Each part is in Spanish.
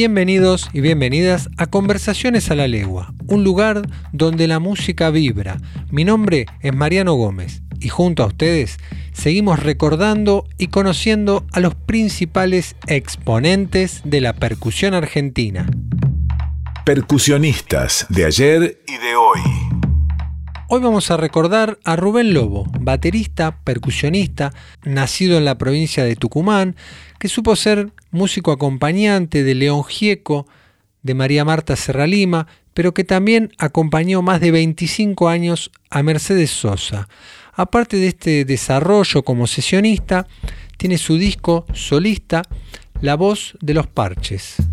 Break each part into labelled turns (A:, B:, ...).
A: Bienvenidos y bienvenidas a Conversaciones a la Legua, un lugar donde la música vibra. Mi nombre es Mariano Gómez y junto a ustedes seguimos recordando y conociendo a los principales exponentes de la percusión argentina.
B: Percusionistas de ayer y de hoy.
A: Hoy vamos a recordar a Rubén Lobo, baterista, percusionista, nacido en la provincia de Tucumán, que supo ser músico acompañante de León Gieco, de María Marta Serralima, pero que también acompañó más de 25 años a Mercedes Sosa. Aparte de este desarrollo como sesionista, tiene su disco solista La voz de los parches.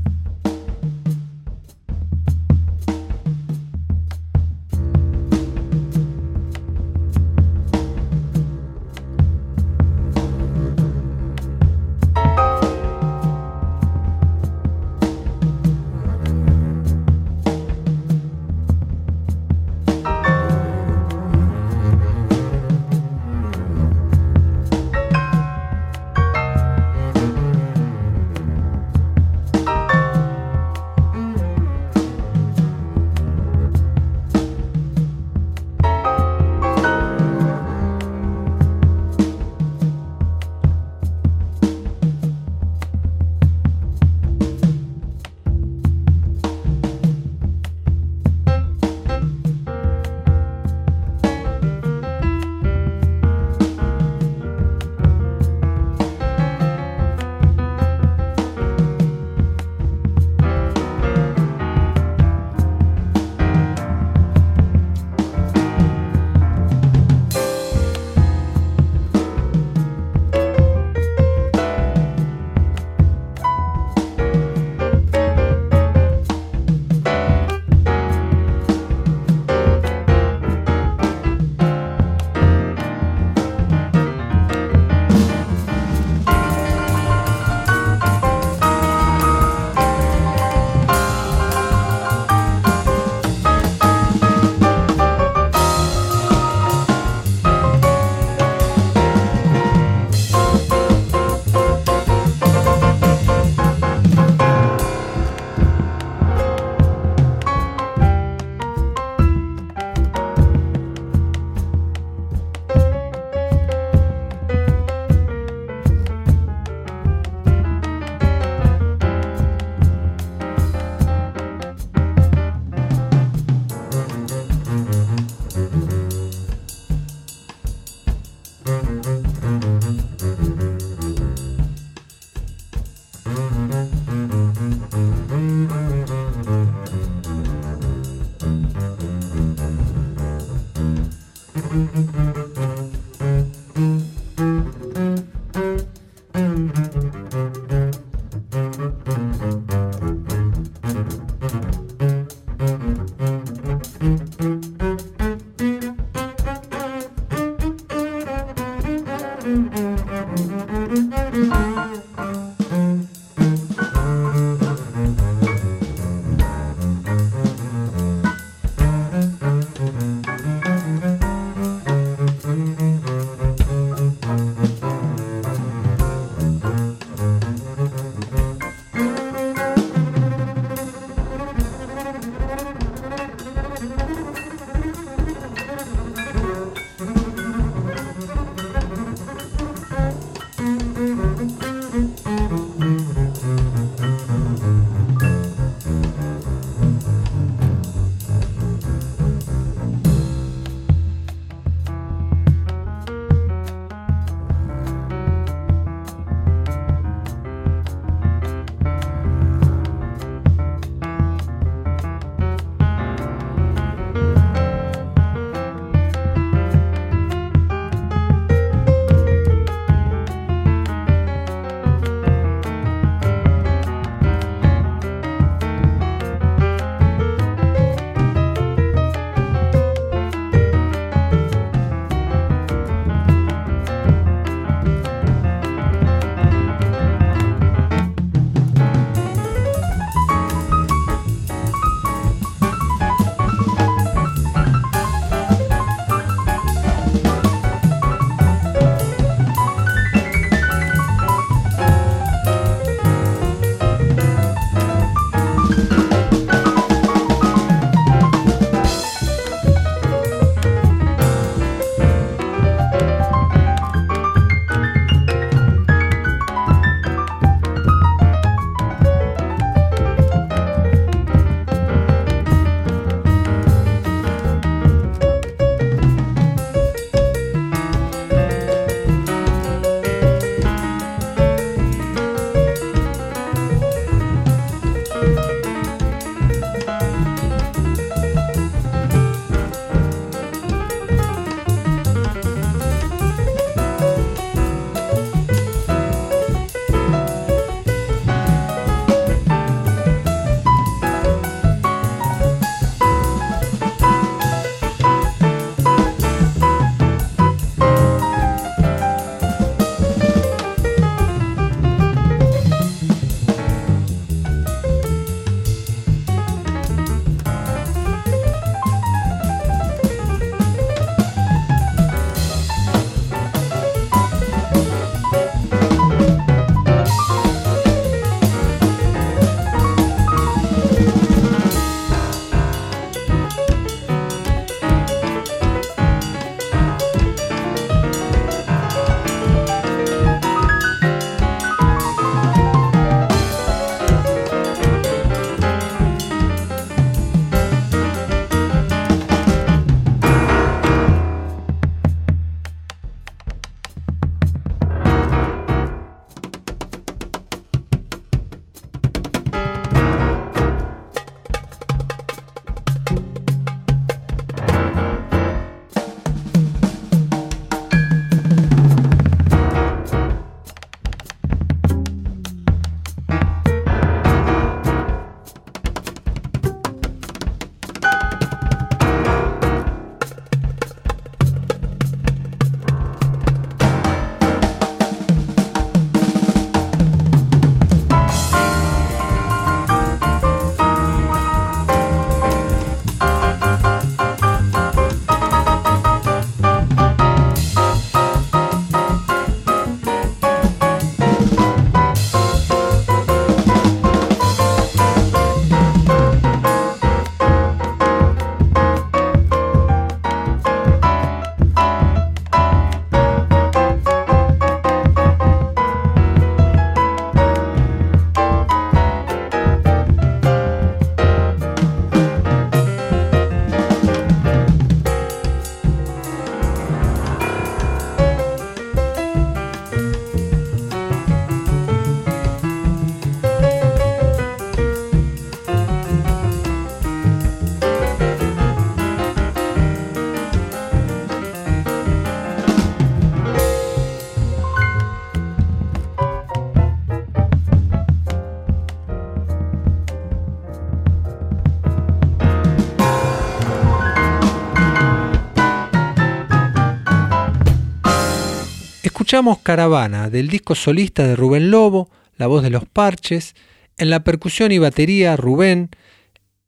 A: Escuchamos Caravana del disco solista de Rubén Lobo, la voz de los parches, en la percusión y batería Rubén,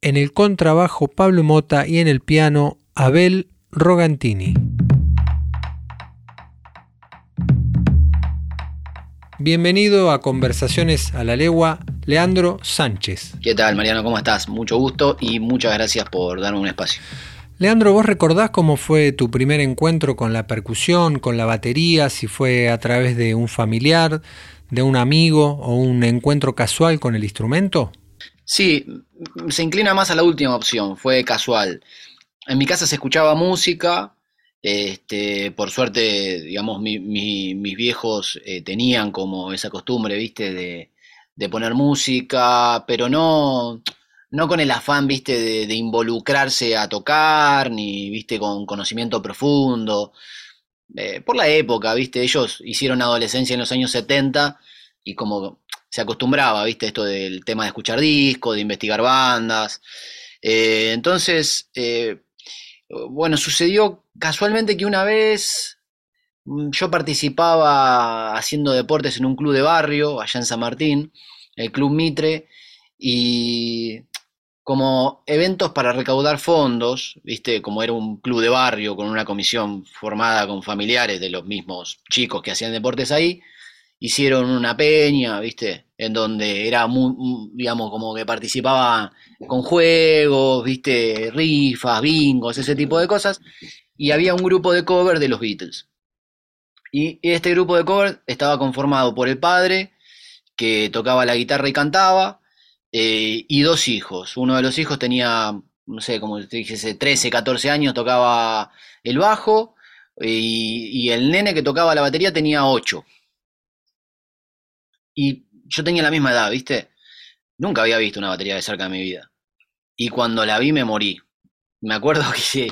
A: en el contrabajo Pablo Mota y en el piano Abel Rogantini. Bienvenido a Conversaciones a la Legua, Leandro Sánchez.
C: ¿Qué tal, Mariano? ¿Cómo estás? Mucho gusto y muchas gracias por darme un espacio.
A: Leandro, ¿vos recordás cómo fue tu primer encuentro con la percusión, con la batería? Si fue a través de un familiar, de un amigo o un encuentro casual con el instrumento?
C: Sí, se inclina más a la última opción, fue casual. En mi casa se escuchaba música, este, por suerte, digamos, mis viejos eh, tenían como esa costumbre, viste, de, poner música, pero no, no con el afán, viste, de, involucrarse a tocar, ni, viste, con conocimiento profundo. Eh, por la época, viste, ellos hicieron adolescencia en los años 70 y como se acostumbraba, viste, esto del tema de escuchar discos, de investigar bandas. Eh, entonces, bueno, sucedió casualmente que una vez mm, yo participaba haciendo deportes en un club de barrio, allá en San Martín, el Club Mitre, y como eventos para recaudar fondos, viste, como era un club de barrio con una comisión formada con familiares de los mismos chicos que hacían deportes ahí, hicieron una peña, viste, en donde era muy, digamos, como que participaba con juegos, viste, rifas, bingos, ese tipo de cosas, y había un grupo de cover de los Beatles. Y este grupo de cover estaba conformado por el padre, que tocaba la guitarra y cantaba, eh, y dos hijos. Uno de los hijos tenía, no sé, como te dijese, 13, 14 años, tocaba el bajo, y, y el nene que tocaba la batería tenía 8. Y yo tenía la misma edad, ¿viste? Nunca había visto una batería de cerca en mi vida. Y cuando la vi me morí. Me acuerdo que,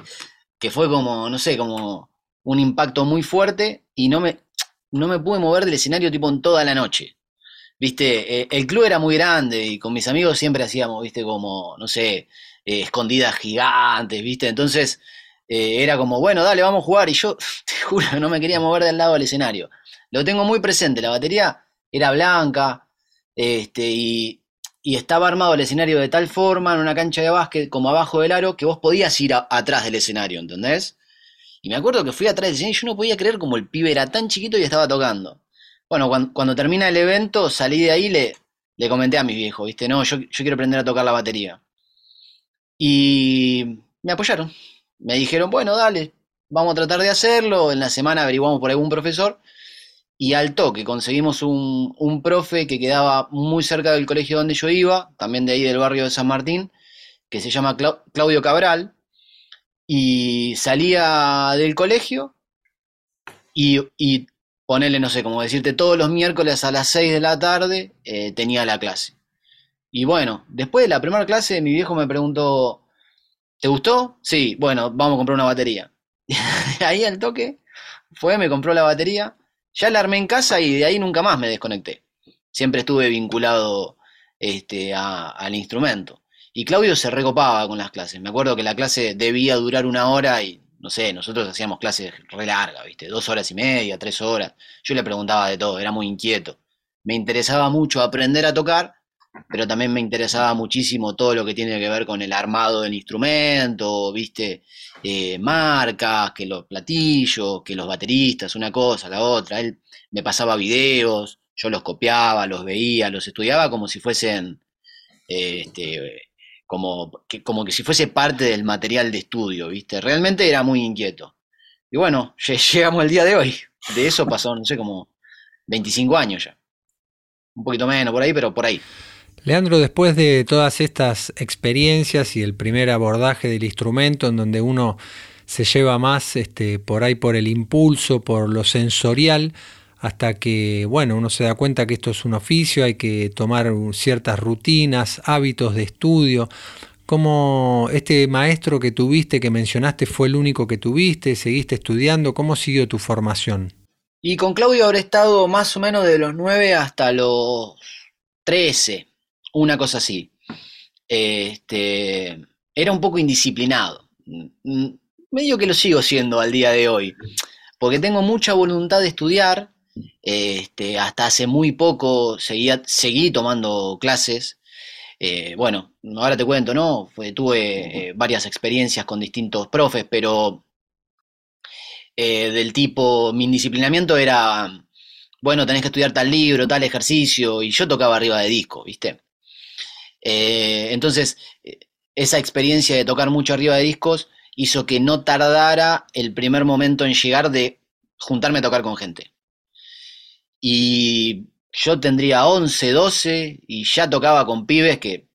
C: que fue como, no sé, como un impacto muy fuerte y no me, no me pude mover del escenario tipo en toda la noche. Viste, eh, el club era muy grande y con mis amigos siempre hacíamos, viste, como, no sé, eh, escondidas gigantes, viste. Entonces eh, era como, bueno, dale, vamos a jugar. Y yo, te juro, no me quería mover del lado del escenario. Lo tengo muy presente, la batería era blanca, este, y, estaba armado el escenario de tal forma en una cancha de básquet como abajo del aro que vos podías ir atrás del escenario, ¿entendés? Y me acuerdo que fui atrás del escenario y yo no podía creer como el pibe era tan chiquito y estaba tocando. Bueno, cuando, termina el evento, salí de ahí le, le comenté a mis viejos, ¿viste? No, yo, yo quiero aprender a tocar la batería. Y me apoyaron. Me dijeron, bueno, dale, vamos a tratar de hacerlo. En la semana averiguamos por algún profesor y al toque conseguimos un, un, profe que quedaba muy cerca del colegio donde yo iba, también de ahí del barrio de San Martín, que se llama Claudio Cabral, y salía del colegio y, y ponele, no sé, como decirte, todos los miércoles a las 6 de la tarde eh, tenía la clase. Y bueno, después de la primera clase mi viejo me preguntó, ¿te gustó? Sí, bueno, vamos a comprar una batería. ahí al toque fue, me compró la batería ya la armé en casa y de ahí nunca más me desconecté. Siempre estuve vinculado este, al instrumento. Y Claudio se recopaba con las clases. Me acuerdo que la clase debía durar una hora y, no sé, nosotros hacíamos clases re largas, ¿viste? Dos horas y media, tres horas. Yo le preguntaba de todo, era muy inquieto. Me interesaba mucho aprender a tocar, pero también me interesaba muchísimo todo lo que tiene que ver con el armado del instrumento, ¿viste? Eh, marcas, que los platillos, que los bateristas, una cosa, la otra. Él me pasaba videos, yo los copiaba, los veía, los estudiaba como si fuesen, este, como, que, como que si fuese parte del material de estudio, ¿viste? Realmente era muy inquieto. Y bueno, llegamos al día de hoy. De eso pasó, no sé, como 25 años ya. Un poquito menos por ahí, pero por ahí.
A: Leandro, después de todas estas experiencias y el primer abordaje del instrumento en donde uno se lleva más este, por ahí por el impulso, por lo sensorial, hasta que, bueno, uno se da cuenta que esto es un oficio, hay que tomar ciertas rutinas, hábitos de estudio. ¿Cómo este maestro que tuviste, que mencionaste, fue el único que tuviste? ¿Seguiste estudiando? ¿Cómo siguió tu formación?
C: Y con Claudio habré estado más o menos de los 9 hasta los 13 una cosa así. Este, era un poco indisciplinado. Medio que lo sigo siendo al día de hoy. porque tengo mucha voluntad de estudiar. Este, hasta hace muy poco seguía, seguí tomando clases. Eh, bueno, ahora te cuento, ¿no? tuve eh, varias experiencias con distintos profes, pero eh, del tipo, mi indisciplinamiento era, bueno, tenés que estudiar tal libro, tal ejercicio, y yo tocaba arriba de disco, ¿viste? entonces, esa experiencia de tocar mucho arriba de discos hizo que no tardara el primer momento en llegar de juntarme a tocar con gente. Y yo tendría 11, 12 y ya tocaba con pibes que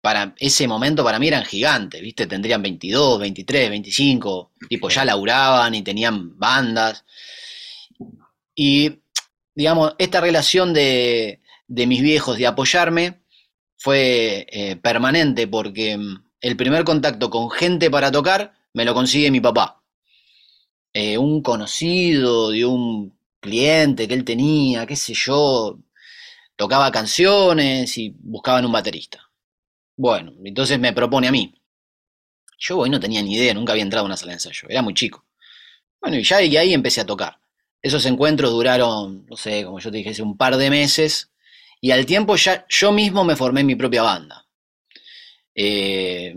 C: para ese momento para mí eran gigantes, ¿viste? Tendrían 22, 23, 25, tipo ya laburaban y tenían bandas. Y, digamos, esta relación de, mis viejos de apoyarme fue eh, permanente porque mm, el primer contacto con gente para tocar me lo consigue mi papá. Eh, un conocido de un cliente que él tenía, qué sé yo, tocaba canciones y buscaban un baterista. Bueno, entonces me propone a mí. Yo hoy no tenía ni idea, nunca había entrado a una sala de ensayo, era muy chico. Bueno, y ya y ahí empecé a tocar. Esos encuentros duraron, no sé, como yo te dije, un par de meses, y al tiempo ya yo mismo me formé mi propia banda. Eh,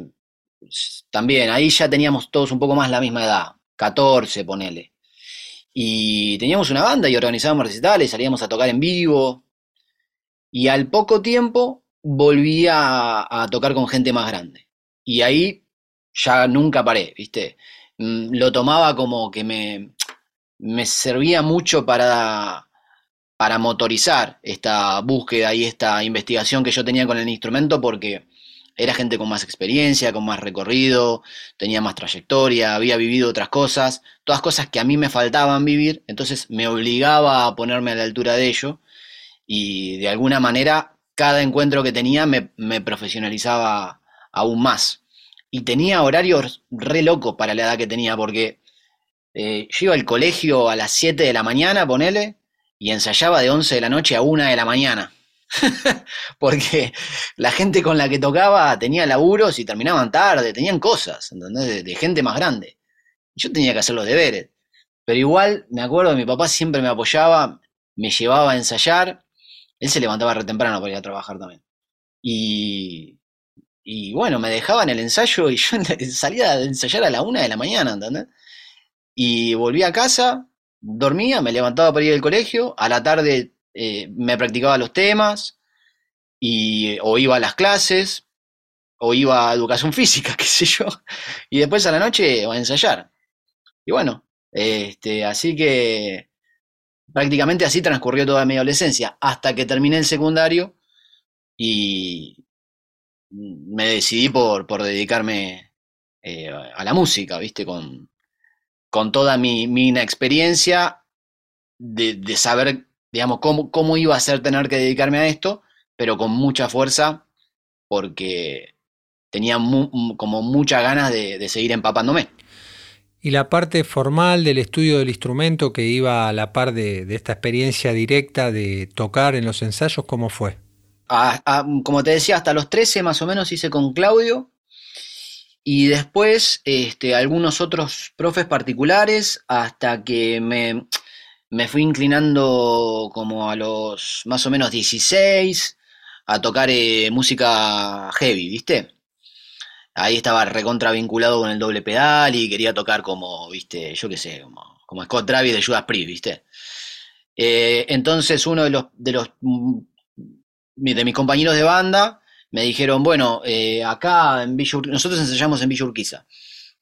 C: también, ahí ya teníamos todos un poco más la misma edad, 14, ponele. Y teníamos una banda y organizábamos recitales, salíamos a tocar en vivo. Y al poco tiempo volví a, tocar con gente más grande. Y ahí ya nunca paré, ¿viste? Mm, lo tomaba como que me, me servía mucho para, para motorizar esta búsqueda y esta investigación que yo tenía con el instrumento porque era gente con más experiencia, con más recorrido, tenía más trayectoria, había vivido otras cosas, todas cosas que a mí me faltaban vivir, entonces me obligaba a ponerme a la altura de ello y de alguna manera cada encuentro que tenía me, profesionalizaba aún más. Y tenía horarios re locos para la edad que tenía, porque eh, yo iba al colegio a las 7 de la mañana, ponele, y ensayaba de 11 de la noche a 1 de la mañana. porque la gente con la que tocaba tenía laburos y terminaban tarde, tenían cosas, ¿entendés? De, gente más grande. Yo tenía que hacer los deberes. Pero igual, me acuerdo, mi papá siempre me apoyaba, me llevaba a ensayar. Él se levantaba re temprano para ir a trabajar también. Y, y bueno, me dejaba en el ensayo y yo salía a ensayar a la una de la mañana, ¿entendés? Y volví a casa, dormía, me levantaba para ir al colegio, a la tarde eh, me practicaba los temas, y, o iba a las clases, o iba a educación física, qué sé yo, y después a la noche a ensayar. Y bueno, este, así que prácticamente así transcurrió toda mi adolescencia, hasta que terminé el secundario y me decidí por, por dedicarme eh, a la música, ¿viste? Con, con toda mi, mi inexperiencia de, de, saber digamos, cómo, cómo iba a ser tener que dedicarme a esto, pero con mucha fuerza, porque tenía como muchas ganas de, seguir empapándome.
A: ¿Y la parte formal del estudio del instrumento que iba a la par de, esta experiencia directa de tocar en los ensayos, cómo fue?
C: como te decía, hasta los 13 más o menos hice con Claudio. Y después este, algunos otros profes particulares hasta que me, me fui inclinando como a los más o menos 16 a tocar eh, música heavy, ¿viste? Ahí estaba recontra vinculado con el doble pedal y quería tocar como, ¿viste? Yo qué sé, como, Scott Travis de Judas Priest, ¿viste? Eh, entonces uno de los, de los mm, de mis compañeros de banda me dijeron, bueno, eh, acá en Villa nosotros ensayamos en Villa Urquiza.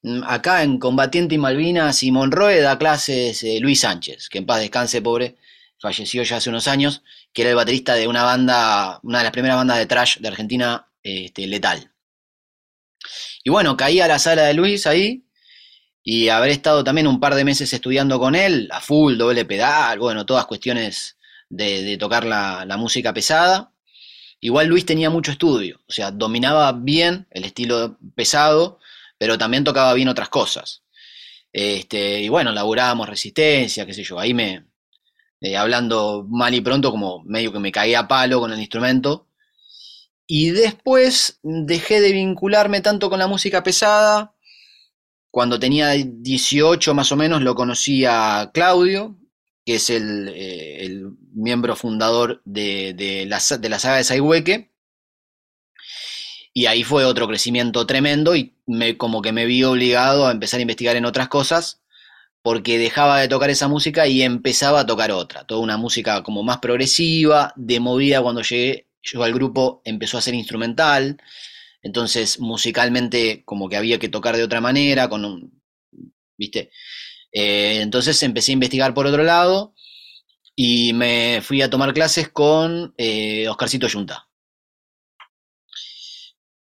C: Mm, acá en Combatiente y Malvinas y Monroe da clases eh, Luis Sánchez, que en paz descanse, pobre, falleció ya hace unos años, que era el baterista de una banda, una de las primeras bandas de trash de Argentina, este, Letal. Y bueno, caí a la sala de Luis ahí, y haber estado también un par de meses estudiando con él, a full, doble pedal, bueno, todas cuestiones de, tocar la, la música pesada. Igual Luis tenía mucho estudio, o sea, dominaba bien el estilo pesado, pero también tocaba bien otras cosas. Este, y bueno, laburábamos resistencia, qué sé yo, ahí me, eh, hablando mal y pronto, como medio que me caía a palo con el instrumento. Y después dejé de vincularme tanto con la música pesada cuando tenía 18 más o menos lo conocí a Claudio, que es el, eh, miembro fundador de, la, de la saga de Saihueque. Y ahí fue otro crecimiento tremendo y me, como que me vi obligado a empezar a investigar en otras cosas porque dejaba de tocar esa música y empezaba a tocar otra, toda una música como más progresiva, de movida cuando llegué yo al grupo empezó a ser instrumental, entonces musicalmente como que había que tocar de otra manera, con un, ¿viste? Eh, entonces empecé a investigar por otro lado y me fui a tomar clases con eh, Oscarcito Yunta.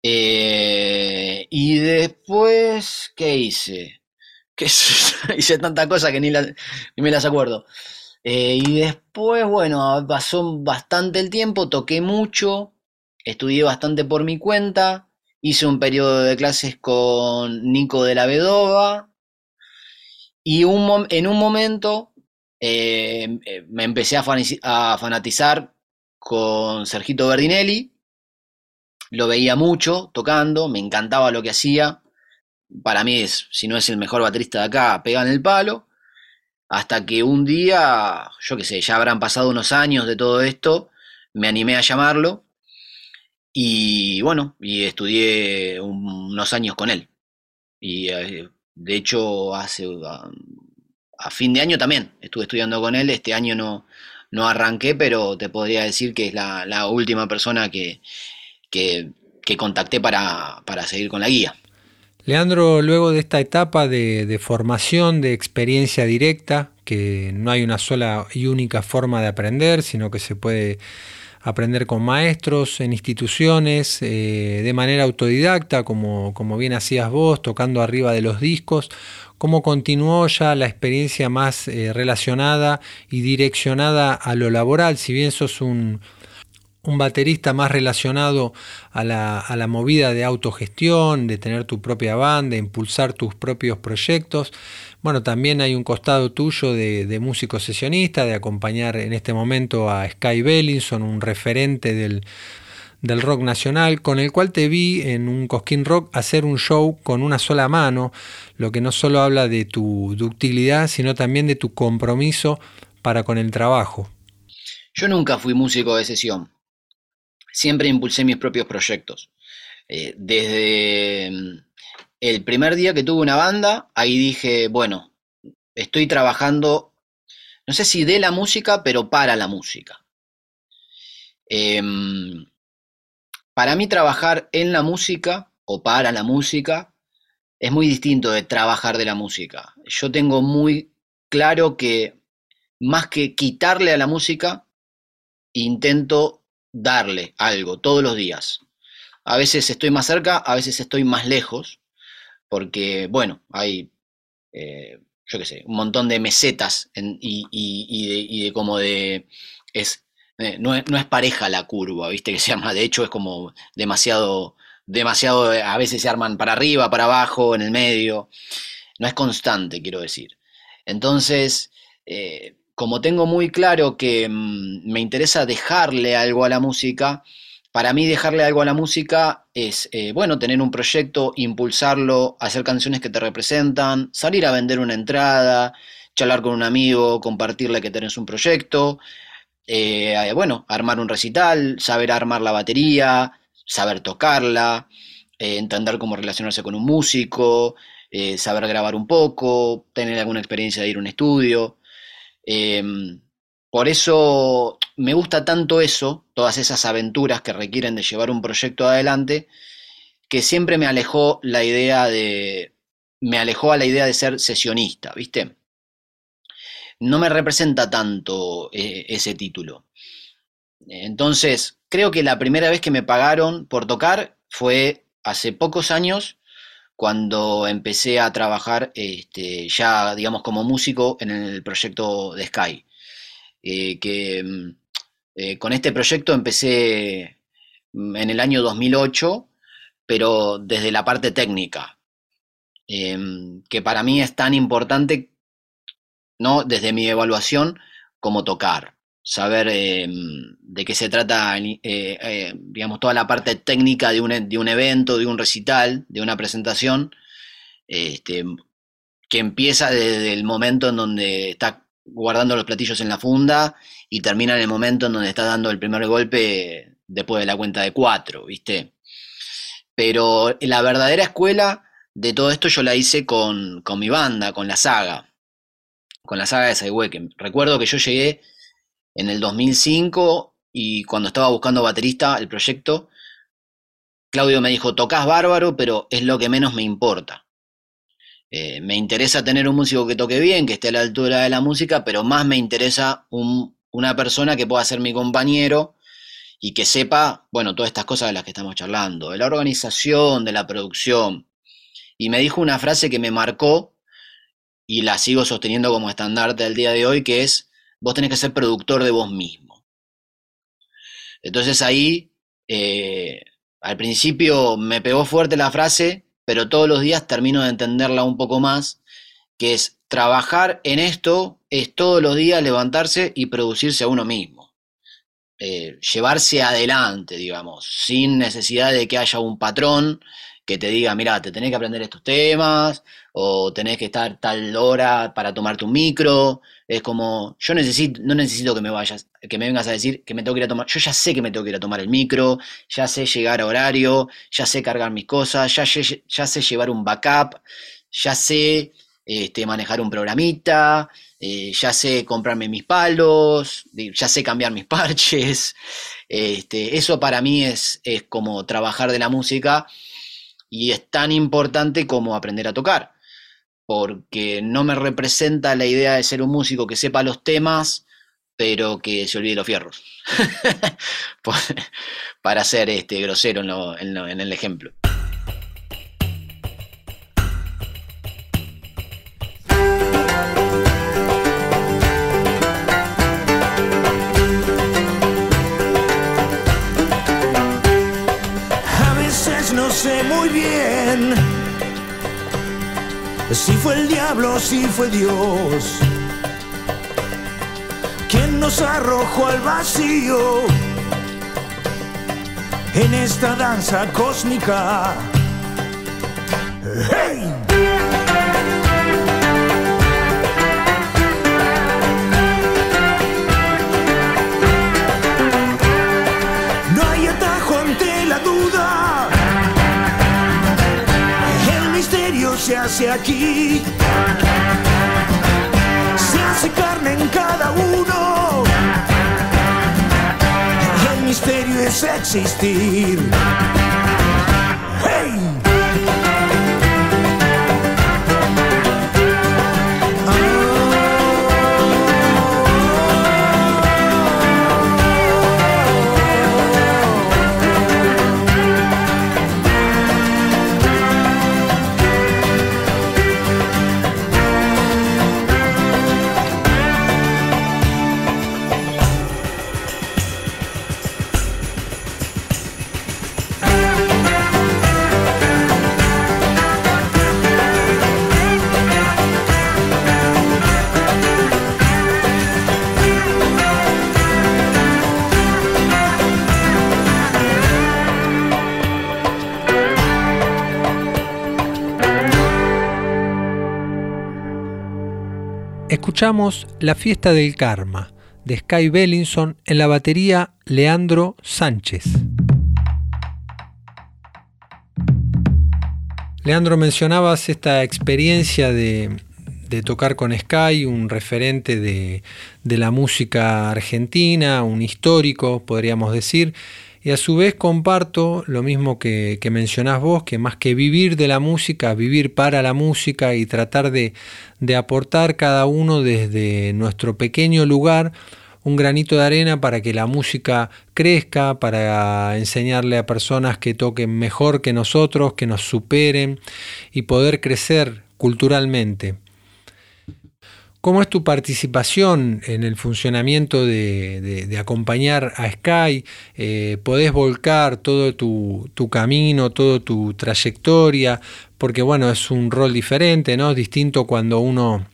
C: Eh, y después, ¿qué hice? ¿Qué hice tanta cosa que ni, me las acuerdo. y después, bueno, pasó bastante el tiempo, toqué mucho, estudié bastante por mi cuenta, hice un periodo de clases con Nico de la Vedova, y en un momento eh, eh, me empecé a, fanatizar con Sergito Berdinelli. Lo veía mucho tocando, me encantaba lo que hacía. Para mí, es, si no es el mejor baterista de acá, pega en el palo. Hasta que un día, yo qué sé, ya habrán pasado unos años de todo esto, me animé a llamarlo. Y bueno, y estudié unos años con él. Y eh, de hecho, hace a, fin de año también estuve estudiando con él. Este año no, no arranqué, pero te podría decir que es la, última persona que, que, contacté para, seguir con la guía.
A: Leandro, luego de esta etapa de, de, formación, de experiencia directa, que no hay una sola y única forma de aprender, sino que se puede aprender con maestros, en instituciones, eh, de manera autodidacta, como, como bien hacías vos, tocando arriba de los discos, cómo continuó ya la experiencia más eh, relacionada y direccionada a lo laboral, si bien sos un, un baterista más relacionado a la, a la, movida de autogestión, de tener tu propia banda, de impulsar tus propios proyectos. Bueno, también hay un costado tuyo de, músico sesionista, de acompañar en este momento a Sky Bellinson, un referente del, del rock nacional, con el cual te vi en un Cosquín Rock hacer un show con una sola mano, lo que no solo habla de tu ductilidad, sino también de tu compromiso para con el trabajo.
C: Yo nunca fui músico de sesión, siempre impulsé mis propios proyectos. Eh, desde el primer día que tuve una banda, ahí dije, bueno, estoy trabajando, no sé si de la música, pero para la música. Em, para mí trabajar en la música o para la música es muy distinto de trabajar de la música. Yo tengo muy claro que más que quitarle a la música, intento darle algo todos los días. A veces estoy más cerca, a veces estoy más lejos, porque, bueno, hay, eh, yo qué sé, un montón de mesetas y, de, como de, es, eh, no, es, pareja la curva, ¿viste? Que se llama, de hecho es como demasiado, demasiado, a veces se arman para arriba, para abajo, en el medio, no es constante, quiero decir. Entonces, eh, como tengo muy claro que mm, me interesa dejarle algo a la música, para mí dejarle algo a la música es, eh, bueno, tener un proyecto, impulsarlo, hacer canciones que te representan, salir a vender una entrada, charlar con un amigo, compartirle que tenés un proyecto, eh, eh, bueno, armar un recital, saber armar la batería, saber tocarla, entender cómo relacionarse con un músico, saber grabar un poco, tener alguna experiencia de ir a un estudio. Em, por eso me gusta tanto eso, todas esas aventuras que requieren de llevar un proyecto adelante, que siempre me alejó la idea de. me alejó a la idea de ser sesionista, ¿viste? No me representa tanto eh, ese título. Entonces, creo que la primera vez que me pagaron por tocar fue hace pocos años, cuando empecé a trabajar este, ya, digamos, como músico en el proyecto de Sky. Eh, que mm, eh, con este proyecto empecé mm, en el año 2008, pero desde la parte técnica, em, que para mí es tan importante, ¿no? Desde mi evaluación, como tocar, saber em, de qué se trata, eh, digamos, toda la parte técnica de un, de un, evento, de un recital, de una presentación, este, que empieza desde el momento en donde estás guardando los platillos en la funda y termina en el momento en donde estás dando el primer golpe después de la cuenta de cuatro, ¿viste? Pero la verdadera escuela de todo esto yo la hice con, con mi banda, con la saga, con la saga de Sidewalk. Recuerdo que yo llegué en el 2005 y cuando estaba buscando baterista el proyecto, Claudio me dijo, tocas bárbaro, pero es lo que menos me importa. Eh, me interesa tener un músico que toque bien, que esté a la altura de la música, pero más me interesa una persona que pueda ser mi compañero y que sepa, bueno, todas estas cosas de las que estamos charlando, de la organización, de la producción. Y me dijo una frase que me marcó y la sigo sosteniendo como estandarte al día de hoy, que es, vos tenés que ser productor de vos mismo. Entonces ahí, eh, al principio me pegó fuerte la frase, pero todos los días termino de entenderla un poco más, que es trabajar en esto, es todos los días levantarse y producirse a uno mismo. Eh, llevarse adelante, digamos, sin necesidad de que haya un patrón que te diga, mira, te tenés que aprender estos temas, o tenés que estar tal hora para tomarte un micro. Es como, yo necesito, no necesito que me vayas, que me vengas a decir que me tengo que ir a tomar. Yo ya sé que me tengo que ir a tomar el micro, ya sé llegar a horario, ya sé cargar mis cosas, ya, sé llevar un backup, ya sé este, manejar un programita, eh, ya sé comprarme mis palos, ya sé cambiar mis parches. Este, eso para mí es, es como trabajar de la música y es tan importante como aprender a tocar, porque no me representa la idea de ser un músico que sepa los temas, pero que se olvide los fierros, para ser este, grosero en el ejemplo.
D: Si fue el diablo, si fue Dios, quien nos arrojó al vacío en esta danza cósmica. Se hace aquí. Se hace carne en cada uno. El misterio es existir.
A: La fiesta del karma de Sky Bellinson en la batería Leandro Sánchez. Leandro, mencionabas esta experiencia de, tocar con Sky, un referente de, de la música argentina, un histórico, podríamos decir. Y a su vez comparto lo mismo que, mencionás vos, que más que vivir de la música, vivir para la música y tratar de, de aportar cada uno desde nuestro pequeño lugar un granito de arena para que la música crezca, para enseñarle a personas que toquen mejor que nosotros, que nos superen y poder crecer culturalmente. ¿Cómo es tu participación en el funcionamiento de, acompañar a Sky? Eh, ¿Podés volcar todo tu, camino, toda tu trayectoria? Porque bueno, es un rol diferente, ¿no? Es distinto cuando uno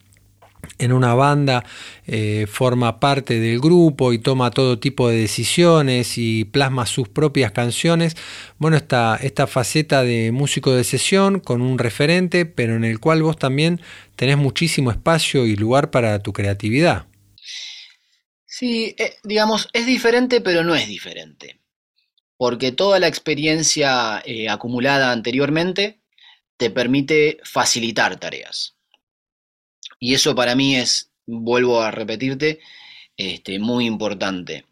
A: en una banda eh, forma parte del grupo y toma todo tipo de decisiones y plasma sus propias canciones. Bueno, esta, esta faceta de músico de sesión con un referente, pero en el cual vos también tenés muchísimo espacio y lugar para tu creatividad.
C: Sí, eh, digamos, es diferente, pero no es diferente. Porque toda la experiencia eh, acumulada anteriormente te permite facilitar tareas. Y eso para mí es, vuelvo a repetirte, este, muy importante.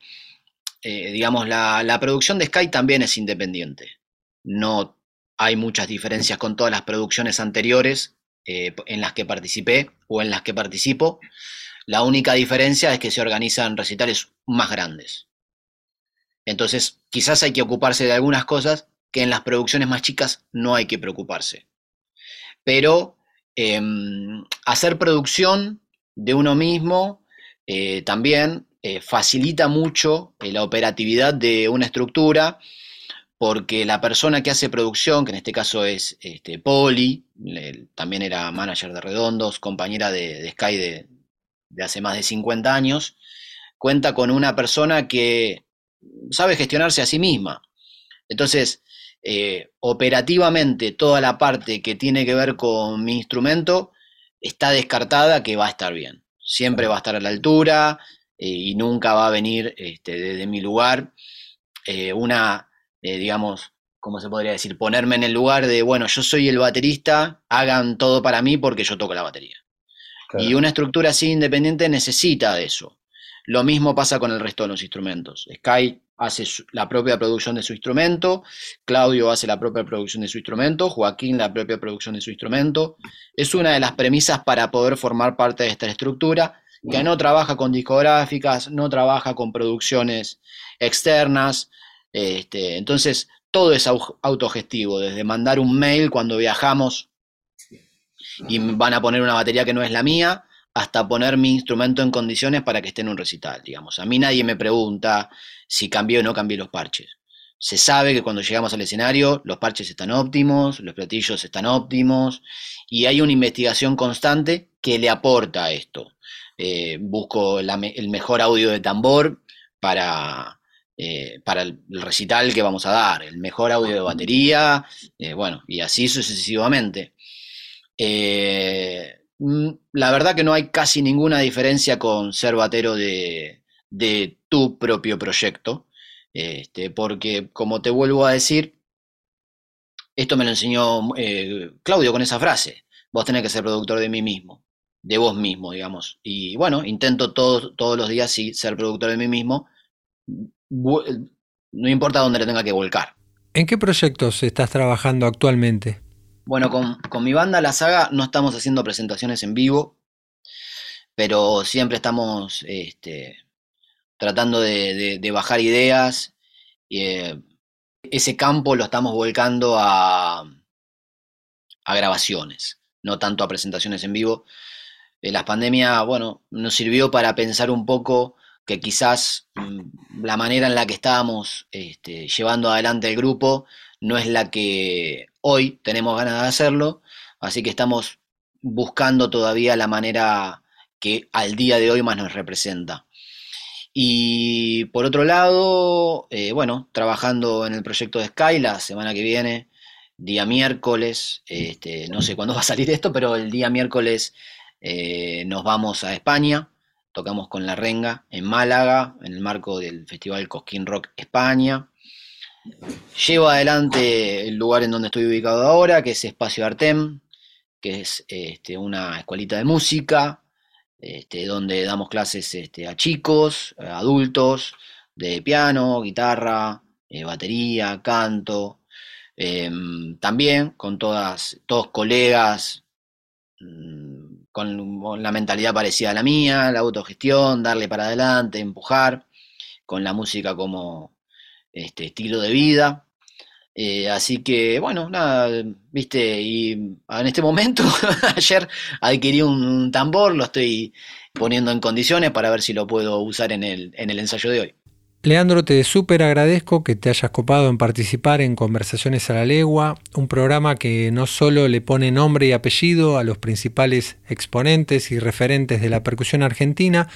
C: Eh, digamos, la, producción de Sky también es independiente. No hay muchas diferencias con todas las producciones anteriores eh, en las que participé o en las que participo. La única diferencia es que se organizan recitales más grandes. Entonces, quizás hay que ocuparse de algunas cosas que en las producciones más chicas no hay que preocuparse. Pero Em, hacer producción de uno mismo eh, también eh, facilita mucho eh, la operatividad de una estructura porque la persona que hace producción, que en este caso es este, Poli, también era manager de Redondos, compañera de, Sky de, de, hace más de 50 años, cuenta con una persona que sabe gestionarse a sí misma. Entonces, eh, operativamente toda la parte que tiene que ver con mi instrumento está descartada que va a estar bien. Siempre va a estar a la altura eh, y nunca va a venir este, desde mi lugar eh, una, digamos, ¿cómo se podría decir? Ponerme en el lugar de, bueno, yo soy el baterista, hagan todo para mí porque yo toco la batería. Y una estructura así independiente necesita de eso. Lo mismo pasa con el resto de los instrumentos. Sky hace la propia producción de su instrumento, Claudio hace la propia producción de su instrumento, Joaquín la propia producción de su instrumento. Es una de las premisas para poder formar parte de esta estructura, que no trabaja con discográficas, no trabaja con producciones externas. Este, entonces, todo es autogestivo, desde mandar un mail cuando viajamos y van a poner una batería que no es la mía, hasta poner mi instrumento en condiciones para que esté en un recital, digamos. A mí nadie me pregunta si cambié o no cambié los parches. Se sabe que cuando llegamos al escenario los parches están óptimos, los platillos están óptimos y hay una investigación constante que le aporta a esto. Eh, busco el mejor audio de tambor para, eh, para el recital que vamos a dar, el mejor audio de batería, eh, bueno, y así sucesivamente. La verdad que no hay casi ninguna diferencia con ser batero de, tu propio proyecto, este, porque como te vuelvo a decir, esto me lo enseñó eh, Claudio con esa frase, vos tenés que ser productor de mí mismo, de vos mismo, digamos. Y bueno, intento todos los días sí ser productor de mí mismo, no importa dónde le tenga que volcar.
A: ¿En qué proyectos estás trabajando actualmente?
C: Bueno, con, mi banda La Saga no estamos haciendo presentaciones en vivo, pero siempre estamos este, tratando de, bajar ideas. Eh, ese campo lo estamos volcando a, a grabaciones, no tanto a presentaciones en vivo. Eh, la pandemia, bueno, nos sirvió para pensar un poco que quizás mm, la manera en la que estábamos este, llevando adelante el grupo no es la que hoy tenemos ganas de hacerlo, así que estamos buscando todavía la manera que al día de hoy más nos representa. Y por otro lado, eh, bueno, trabajando en el proyecto de Sky la semana que viene, día miércoles, este, no sé cuándo va a salir esto, pero el día miércoles eh, nos vamos a España, tocamos con La Renga en Málaga, en el marco del Festival Cosquín Rock España. Llevo adelante el lugar en donde estoy ubicado ahora, que es Espacio Artem, que es este, una escuelita de música, este, donde damos clases este, a chicos, adultos, de piano, guitarra, eh, batería, canto. Em, también con todas, todos colegas mm, con la mentalidad parecida a la mía, la autogestión, darle para adelante, empujar, con la música como, este, estilo de vida. Eh, así que, bueno, nada, viste, y en este momento, ayer adquirí un, tambor, lo estoy poniendo en condiciones para ver si lo puedo usar en el, en el ensayo de hoy.
A: Leandro, te súper agradezco que te hayas copado en participar en Conversaciones a la Legua, un programa que no solo le pone nombre y apellido a los principales exponentes y referentes de la percusión argentina,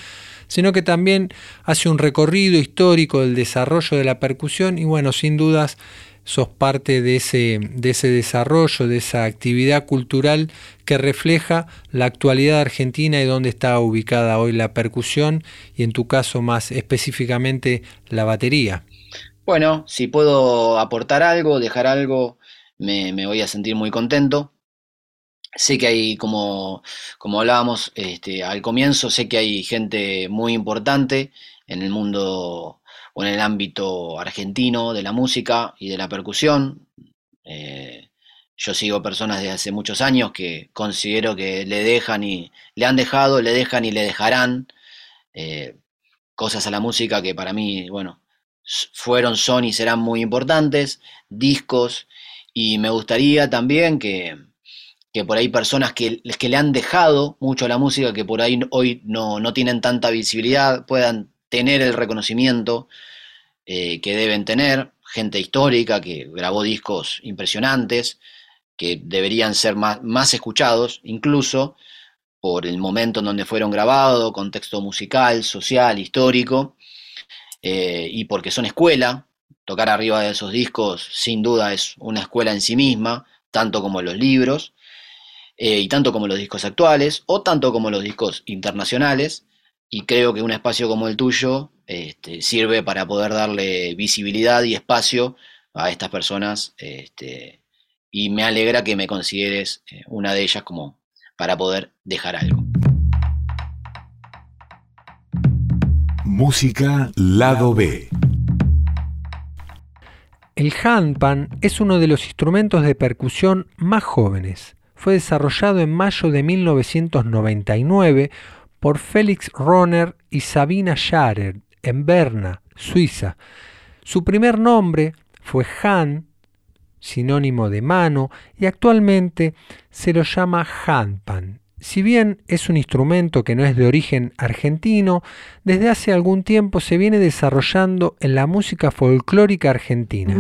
A: sino que también hace un recorrido histórico del desarrollo de la percusión y bueno, sin dudas sos parte de ese, de ese desarrollo, de esa actividad cultural que refleja la actualidad argentina y dónde está ubicada hoy la percusión y en tu caso más específicamente la batería.
C: Bueno, si puedo aportar algo, dejar algo, me, voy a sentir muy contento. Sé que hay, como, como hablábamos este, al comienzo, sé que hay gente muy importante en el mundo o en el ámbito argentino de la música y de la percusión. Eh, yo sigo personas de hace muchos años que considero que le dejan y le han dejado, le dejan y le dejarán eh, cosas a la música que para mí, bueno, fueron, son y serán muy importantes, discos, y me gustaría también que, que por ahí personas que, que, le han dejado mucho a la música, que por ahí hoy no, no tienen tanta visibilidad, puedan tener el reconocimiento eh, que deben tener, gente histórica que grabó discos impresionantes, que deberían ser más, más escuchados, incluso por el momento en donde fueron grabados, contexto musical, social, histórico, eh, y porque son escuela. Tocar arriba de esos discos sin duda es una escuela en sí misma, tanto como los libros, eh, y tanto como los discos actuales, o tanto como los discos internacionales y creo que un espacio como el tuyo este, sirve para poder darle visibilidad y espacio a estas personas este, y me alegra que me consideres eh, una de ellas como para poder dejar algo.
B: Música Lado B.
A: El handpan es uno de los instrumentos de percusión más jóvenes. Fue desarrollado en mayo de 1999 por Félix Roner y Sabina Scharer en Berna, Suiza. Su primer nombre fue Han, sinónimo de mano, y actualmente se lo llama handpan. Si bien es un instrumento que no es de origen argentino, desde hace algún tiempo se viene desarrollando en la música folclórica argentina.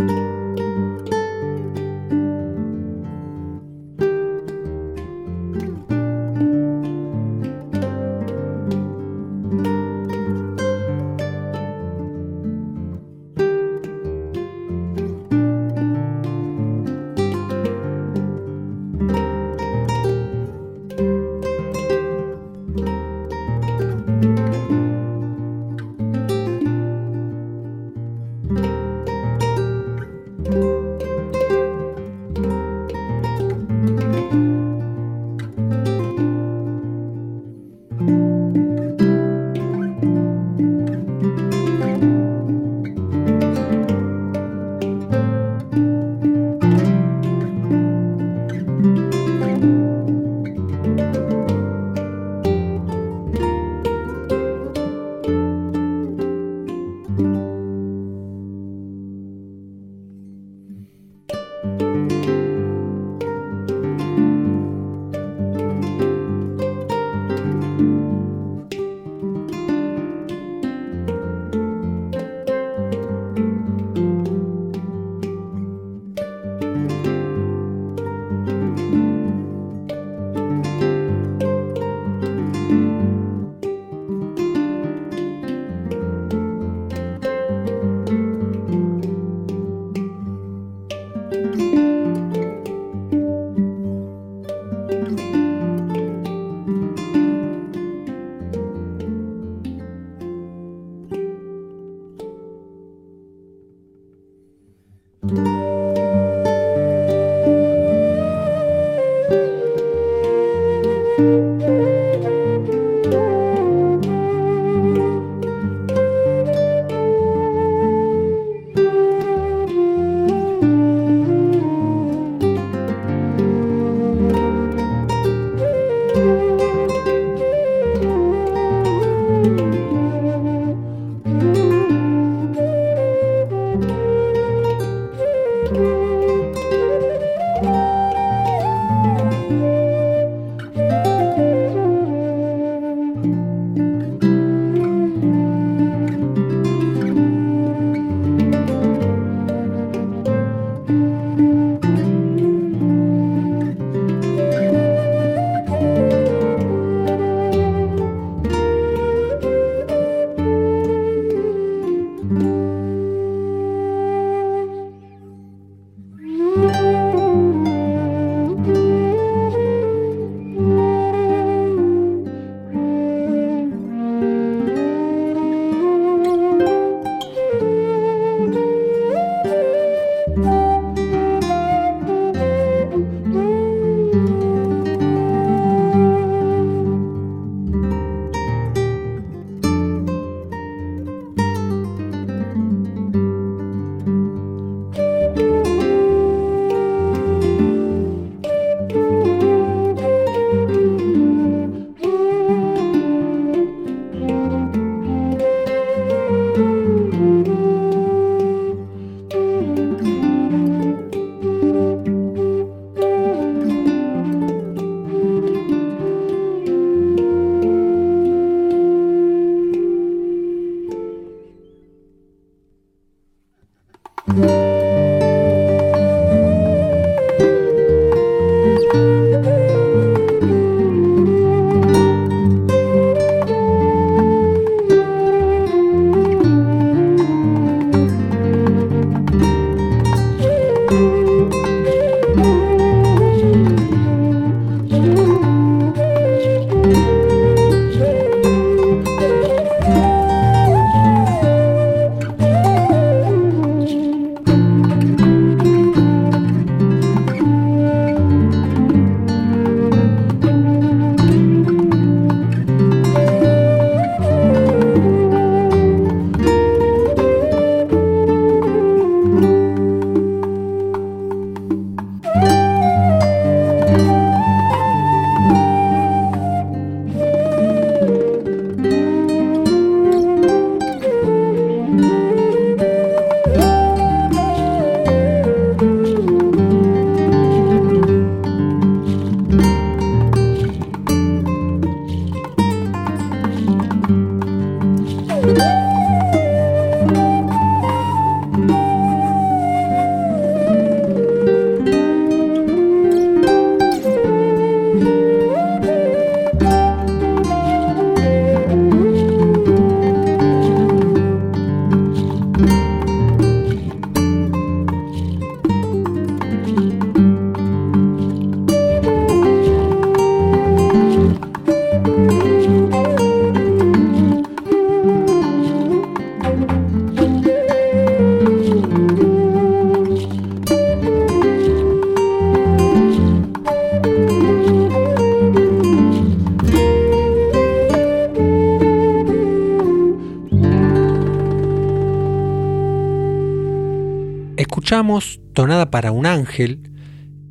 A: Escuchamos Tonada para un ángel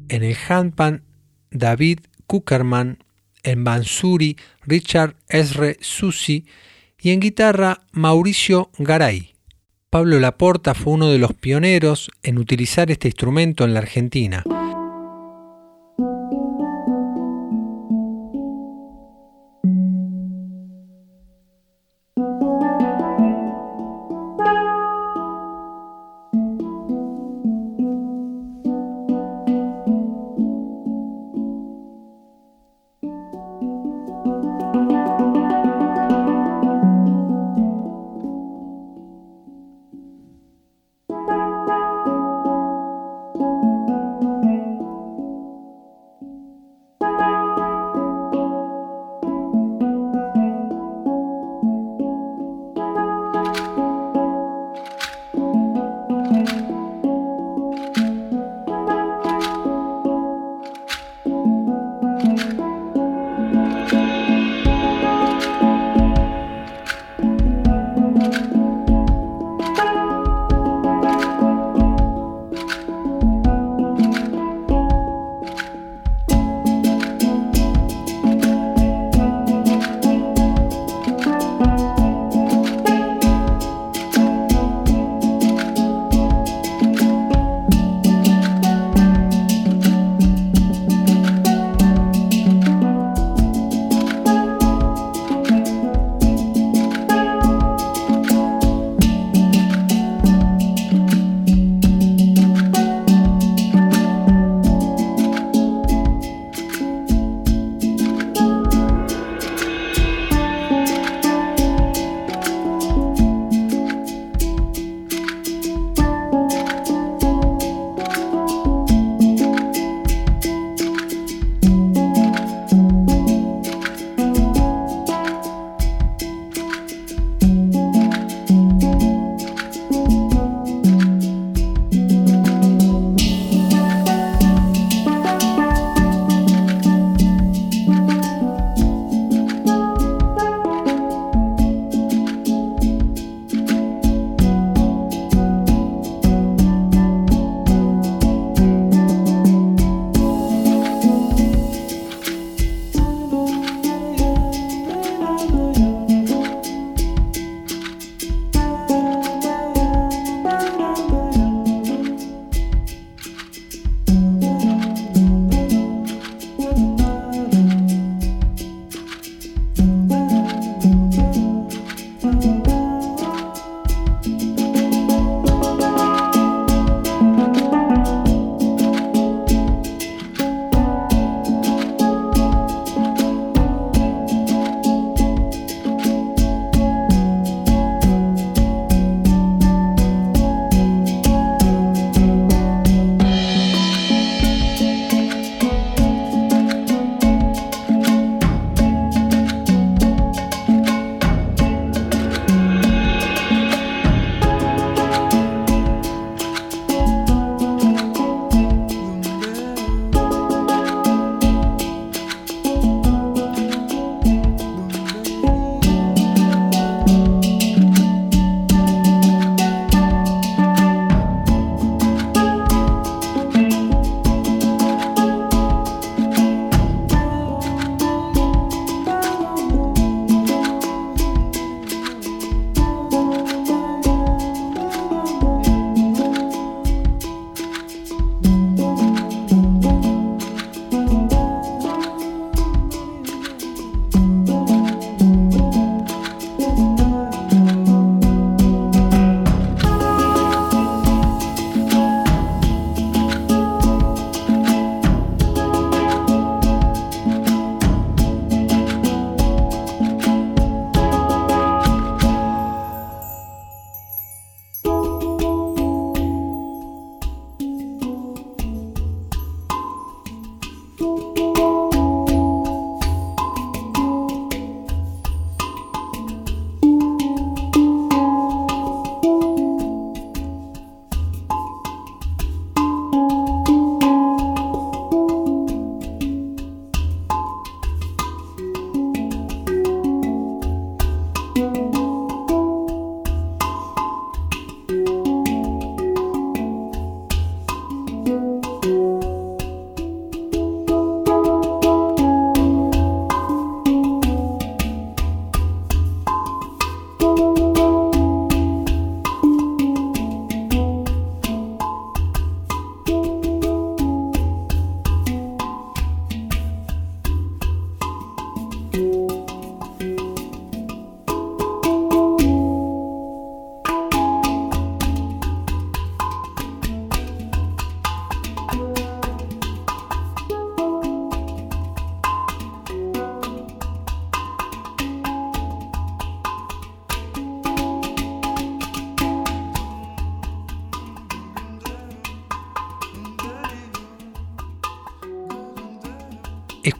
A: en el handpan David Kuckerman, en Bansuri Richard Esre Susi y en guitarra Mauricio Garay. Pablo Laporta fue uno de los pioneros en utilizar este instrumento en la Argentina.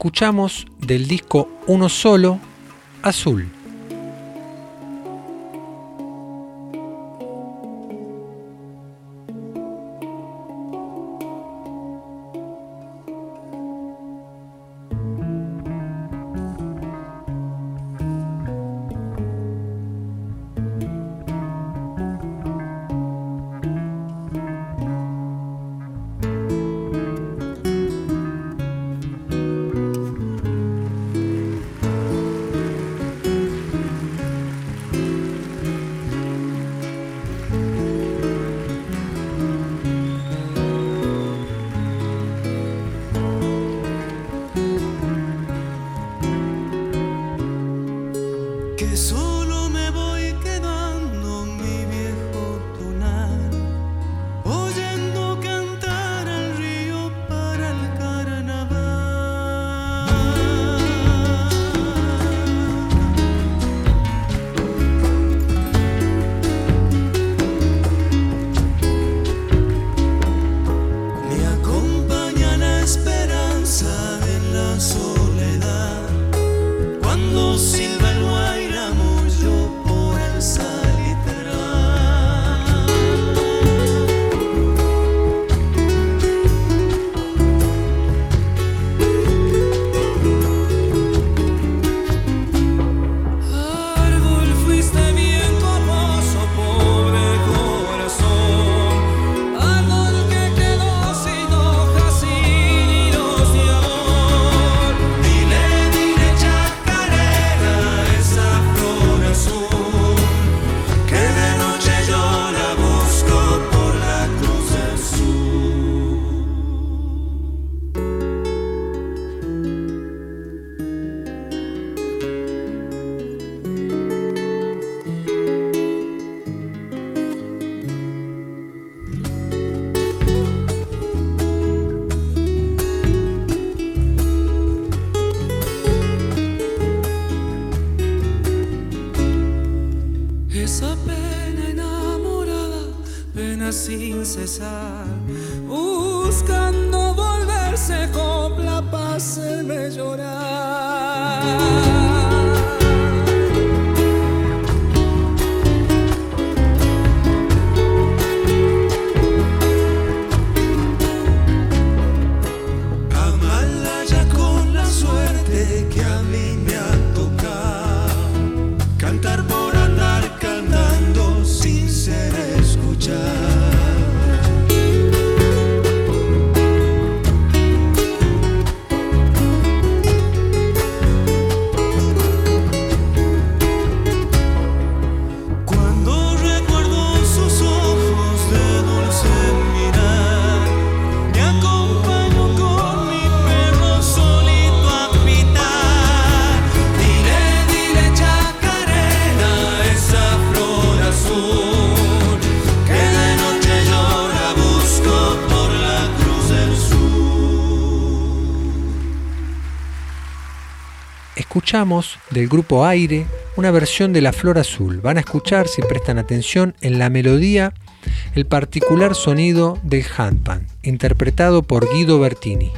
E: Escuchamos del disco Uno Solo, Azul. sin cesar. Escuchamos del grupo Aire una versión de La Flor Azul. Van a escuchar, si prestan atención, en la melodía el particular sonido del handpan, interpretado por Guido Bertini.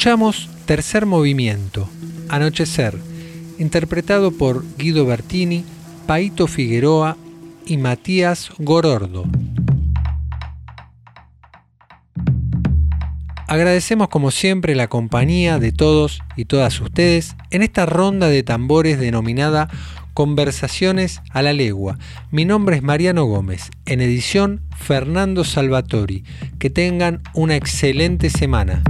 A: Escuchamos Tercer Movimiento, Anochecer, interpretado por Guido Bertini, Paito Figueroa y Matías Gorordo. Agradecemos como siempre la compañía de todos y todas ustedes en esta ronda de tambores denominada Conversaciones a la Legua. Mi nombre es Mariano Gómez, en edición Fernando Salvatori. Que tengan una excelente semana.